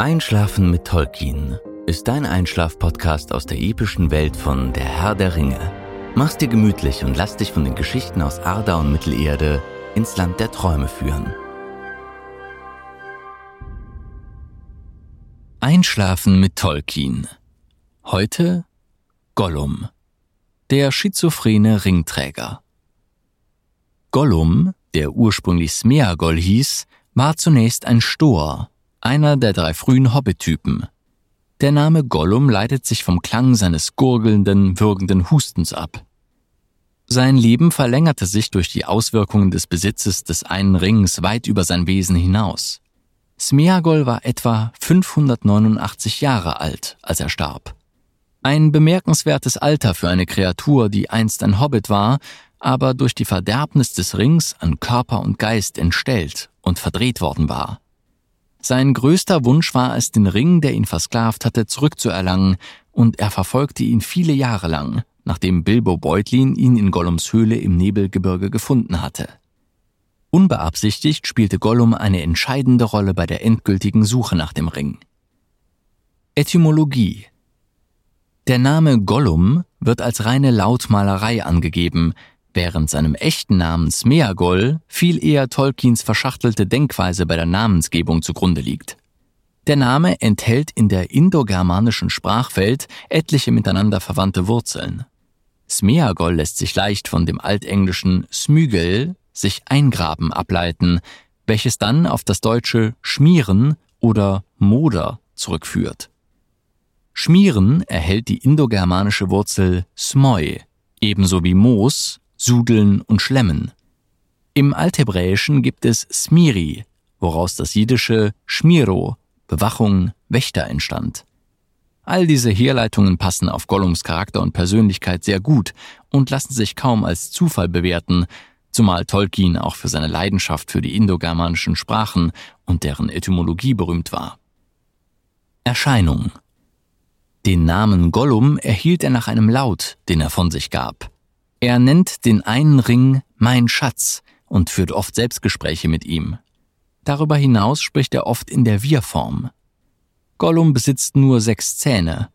Einschlafen mit Tolkien ist dein Einschlaf-Podcast aus der epischen Welt von Der Herr der Ringe. Mach's dir gemütlich und lass dich von den Geschichten aus Arda und Mittelerde ins Land der Träume führen. Einschlafen mit Tolkien. Heute Gollum, der schizophrene Ringträger. Gollum, der ursprünglich Smeagol hieß, war zunächst ein Stoer, einer der drei frühen Hobbit-Typen. Der Name Gollum leitet sich vom Klang seines gurgelnden, würgenden Hustens ab. Sein Leben verlängerte sich durch die Auswirkungen des Besitzes des einen Rings weit über sein Wesen hinaus. Smeagol war etwa 589 Jahre alt, als er starb. Ein bemerkenswertes Alter für eine Kreatur, die einst ein Hobbit war, aber durch die Verderbnis des Rings an Körper und Geist entstellt und verdreht worden war. Sein größter Wunsch war es, den Ring, der ihn versklavt hatte, zurückzuerlangen, und er verfolgte ihn viele Jahre lang, nachdem Bilbo Beutlin ihn in Gollums Höhle im Nebelgebirge gefunden hatte. Unbeabsichtigt spielte Gollum eine entscheidende Rolle bei der endgültigen Suche nach dem Ring. Etymologie Der Name Gollum wird als reine Lautmalerei angegeben, während seinem echten Namen Smeagol viel eher Tolkiens verschachtelte Denkweise bei der Namensgebung zugrunde liegt. Der Name enthält in der indogermanischen Sprachwelt etliche miteinander verwandte Wurzeln. Smeagol lässt sich leicht von dem altenglischen Smygel sich eingraben ableiten, welches dann auf das deutsche schmieren oder Moder zurückführt. Schmieren erhält die indogermanische Wurzel smoi, ebenso wie Moos, Sudeln und Schlemmen. Im Althebräischen gibt es Smiri, woraus das jiddische Schmiro, Bewachung, Wächter entstand. All diese Herleitungen passen auf Gollums Charakter und Persönlichkeit sehr gut und lassen sich kaum als Zufall bewerten, zumal Tolkien auch für seine Leidenschaft für die indogermanischen Sprachen und deren Etymologie berühmt war. Erscheinung Den Namen Gollum erhielt er nach einem Laut, den er von sich gab. Er nennt den einen Ring mein Schatz und führt oft Selbstgespräche mit ihm. Darüber hinaus spricht er oft in der Wir-Form. Gollum besitzt nur sechs Zähne.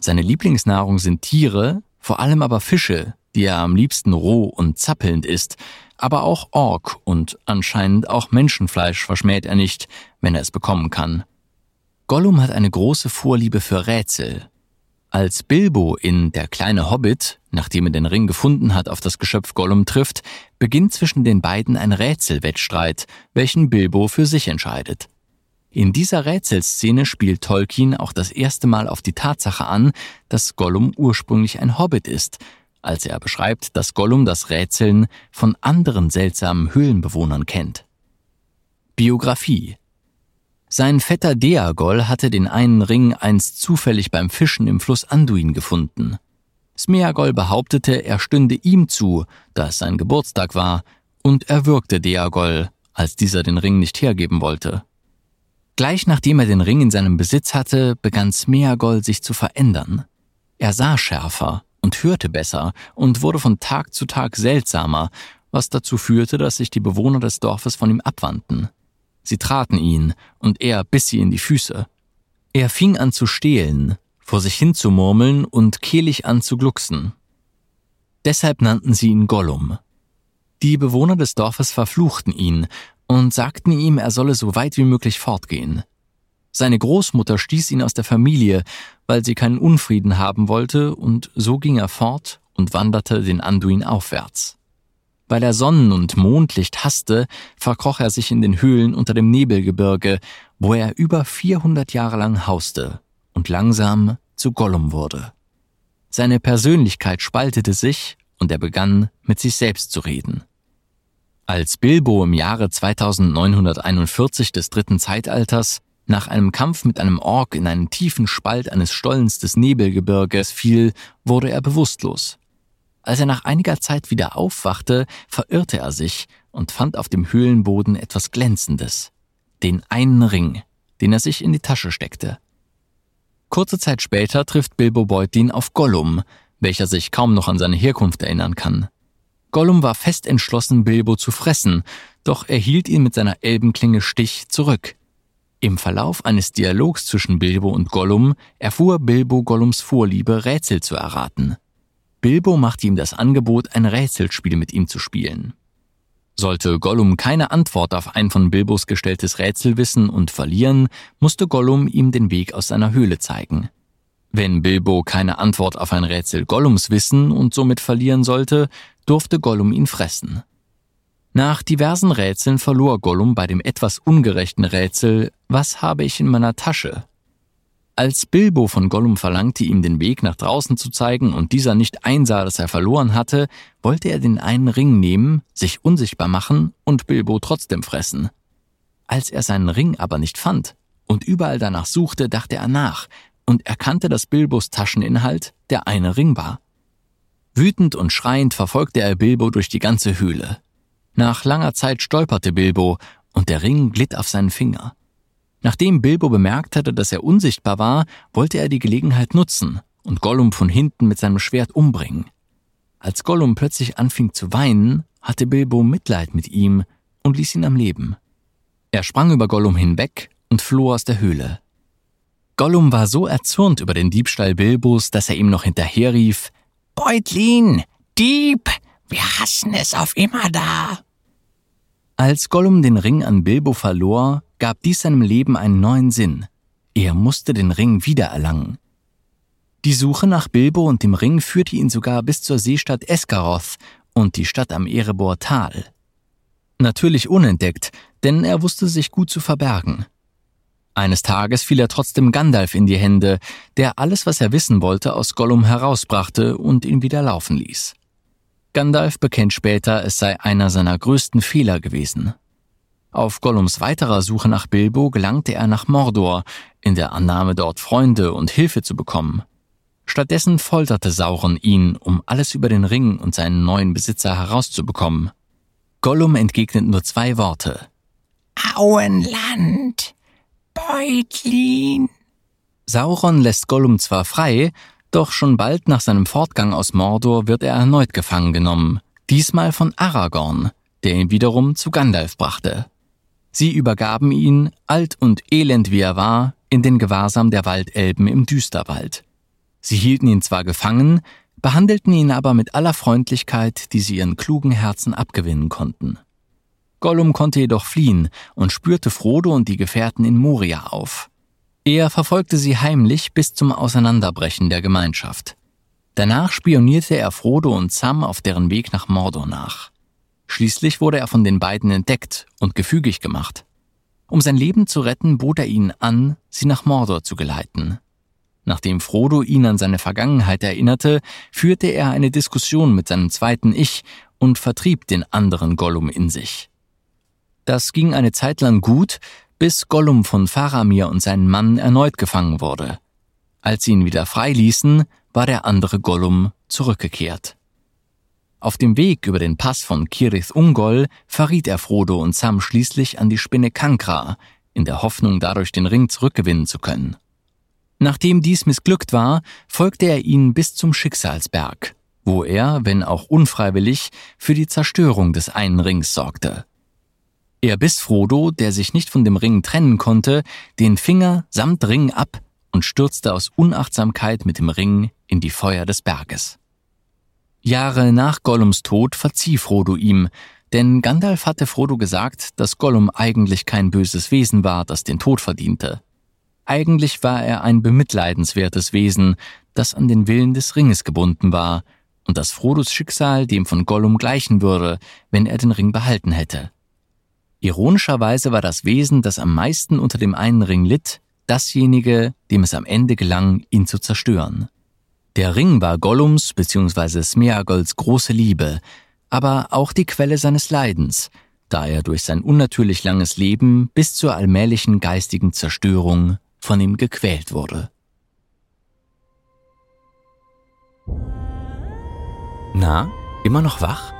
Seine Lieblingsnahrung sind Tiere, vor allem aber Fische, die er am liebsten roh und zappelnd isst, aber auch Ork und anscheinend auch Menschenfleisch verschmäht er nicht, wenn er es bekommen kann. Gollum hat eine große Vorliebe für Rätsel. Als Bilbo in Der kleine Hobbit, nachdem er den Ring gefunden hat, auf das Geschöpf Gollum trifft, beginnt zwischen den beiden ein Rätselwettstreit, welchen Bilbo für sich entscheidet. In dieser Rätselszene spielt Tolkien auch das erste Mal auf die Tatsache an, dass Gollum ursprünglich ein Hobbit ist, als er beschreibt, dass Gollum das Rätseln von anderen seltsamen Höhlenbewohnern kennt. Biografie Sein Vetter Deagol hatte den einen Ring einst zufällig beim Fischen im Fluss Anduin gefunden. Smeagol behauptete, er stünde ihm zu, da es sein Geburtstag war, und erwürgte Deagol, als dieser den Ring nicht hergeben wollte. Gleich nachdem er den Ring in seinem Besitz hatte, begann Smeagol sich zu verändern. Er sah schärfer, und hörte besser und wurde von Tag zu Tag seltsamer, was dazu führte, dass sich die Bewohner des Dorfes von ihm abwandten. Sie traten ihn, und er biss sie in die Füße. Er fing an zu stehlen, vor sich hin zu murmeln und kehlig an zu glucksen. Deshalb nannten sie ihn Gollum. Die Bewohner des Dorfes verfluchten ihn und sagten ihm, er solle so weit wie möglich fortgehen. Seine Großmutter stieß ihn aus der Familie, weil sie keinen Unfrieden haben wollte, und so ging er fort und wanderte den Anduin aufwärts. Weil er Sonnen- und Mondlicht hasste, verkroch er sich in den Höhlen unter dem Nebelgebirge, wo er über 400 Jahre lang hauste und langsam zu Gollum wurde. Seine Persönlichkeit spaltete sich und er begann mit sich selbst zu reden. Als Bilbo im Jahre 2941 des dritten Zeitalters nach einem Kampf mit einem Ork in einen tiefen Spalt eines Stollens des Nebelgebirges fiel, wurde er bewusstlos. Als er nach einiger Zeit wieder aufwachte, verirrte er sich und fand auf dem Höhlenboden etwas Glänzendes. Den einen Ring, den er sich in die Tasche steckte. Kurze Zeit später trifft Bilbo Beutlin auf Gollum, welcher sich kaum noch an seine Herkunft erinnern kann. Gollum war fest entschlossen, Bilbo zu fressen, doch er hielt ihn mit seiner Elbenklinge Stich zurück. Im Verlauf eines Dialogs zwischen Bilbo und Gollum erfuhr Bilbo Gollums Vorliebe, Rätsel zu erraten. Bilbo machte ihm das Angebot, ein Rätselspiel mit ihm zu spielen. Sollte Gollum keine Antwort auf ein von Bilbos gestelltes Rätsel wissen und verlieren, musste Gollum ihm den Weg aus seiner Höhle zeigen. Wenn Bilbo keine Antwort auf ein Rätsel Gollums wissen und somit verlieren sollte, durfte Gollum ihn fressen. Nach diversen Rätseln verlor Gollum bei dem etwas ungerechten Rätsel Was habe ich in meiner Tasche? Als Bilbo von Gollum verlangte, ihm den Weg nach draußen zu zeigen und dieser nicht einsah, dass er verloren hatte, wollte er den einen Ring nehmen, sich unsichtbar machen und Bilbo trotzdem fressen. Als er seinen Ring aber nicht fand und überall danach suchte, dachte er nach und erkannte, dass Bilbos Tascheninhalt der eine Ring war. Wütend und schreiend verfolgte er Bilbo durch die ganze Höhle. Nach langer Zeit stolperte Bilbo und der Ring glitt auf seinen Finger. Nachdem Bilbo bemerkt hatte, dass er unsichtbar war, wollte er die Gelegenheit nutzen und Gollum von hinten mit seinem Schwert umbringen. Als Gollum plötzlich anfing zu weinen, hatte Bilbo Mitleid mit ihm und ließ ihn am Leben. Er sprang über Gollum hinweg und floh aus der Höhle. Gollum war so erzürnt über den Diebstahl Bilbos, dass er ihm noch hinterherrief, Beutlin, Dieb, wir hassen es auf immer da. Als Gollum den Ring an Bilbo verlor, gab dies seinem Leben einen neuen Sinn. Er musste den Ring wiedererlangen. Die Suche nach Bilbo und dem Ring führte ihn sogar bis zur Seestadt Esgaroth und die Stadt am Erebor Tal. Natürlich unentdeckt, denn er wusste sich gut zu verbergen. Eines Tages fiel er trotzdem Gandalf in die Hände, der alles, was er wissen wollte, aus Gollum herausbrachte und ihn wieder laufen ließ. Gandalf bekennt später, es sei einer seiner größten Fehler gewesen. Auf Gollums weiterer Suche nach Bilbo gelangte er nach Mordor, in der Annahme dort Freunde und Hilfe zu bekommen. Stattdessen folterte Sauron ihn, um alles über den Ring und seinen neuen Besitzer herauszubekommen. Gollum entgegnet nur zwei Worte. Auenland, Beutlin. Sauron lässt Gollum zwar frei, doch schon bald nach seinem Fortgang aus Mordor wird er erneut gefangen genommen, diesmal von Aragorn, der ihn wiederum zu Gandalf brachte. Sie übergaben ihn, alt und elend wie er war, in den Gewahrsam der Waldelben im Düsterwald. Sie hielten ihn zwar gefangen, behandelten ihn aber mit aller Freundlichkeit, die sie ihren klugen Herzen abgewinnen konnten. Gollum konnte jedoch fliehen und spürte Frodo und die Gefährten in Moria auf. Er verfolgte sie heimlich bis zum Auseinanderbrechen der Gemeinschaft. Danach spionierte er Frodo und Sam auf deren Weg nach Mordor nach. Schließlich wurde er von den beiden entdeckt und gefügig gemacht. Um sein Leben zu retten, bot er ihnen an, sie nach Mordor zu geleiten. Nachdem Frodo ihn an seine Vergangenheit erinnerte, führte er eine Diskussion mit seinem zweiten Ich und vertrieb den anderen Gollum in sich. Das ging eine Zeit lang gut, bis Gollum von Faramir und seinen Mann erneut gefangen wurde. Als sie ihn wieder freiließen, war der andere Gollum zurückgekehrt. Auf dem Weg über den Pass von Kirith Ungol verriet er Frodo und Sam schließlich an die Spinne Kankra, in der Hoffnung, dadurch den Ring zurückgewinnen zu können. Nachdem dies missglückt war, folgte er ihnen bis zum Schicksalsberg, wo er, wenn auch unfreiwillig, für die Zerstörung des einen Rings sorgte. Er biss Frodo, der sich nicht von dem Ring trennen konnte, den Finger samt Ring ab und stürzte aus Unachtsamkeit mit dem Ring in die Feuer des Berges. Jahre nach Gollums Tod verzieh Frodo ihm, denn Gandalf hatte Frodo gesagt, dass Gollum eigentlich kein böses Wesen war, das den Tod verdiente. Eigentlich war er ein bemitleidenswertes Wesen, das an den Willen des Ringes gebunden war, und dass Frodos Schicksal dem von Gollum gleichen würde, wenn er den Ring behalten hätte. Ironischerweise war das Wesen, das am meisten unter dem einen Ring litt, dasjenige, dem es am Ende gelang, ihn zu zerstören. Der Ring war Gollums bzw. Smeagols große Liebe, aber auch die Quelle seines Leidens, da er durch sein unnatürlich langes Leben bis zur allmählichen geistigen Zerstörung von ihm gequält wurde. Na, immer noch wach?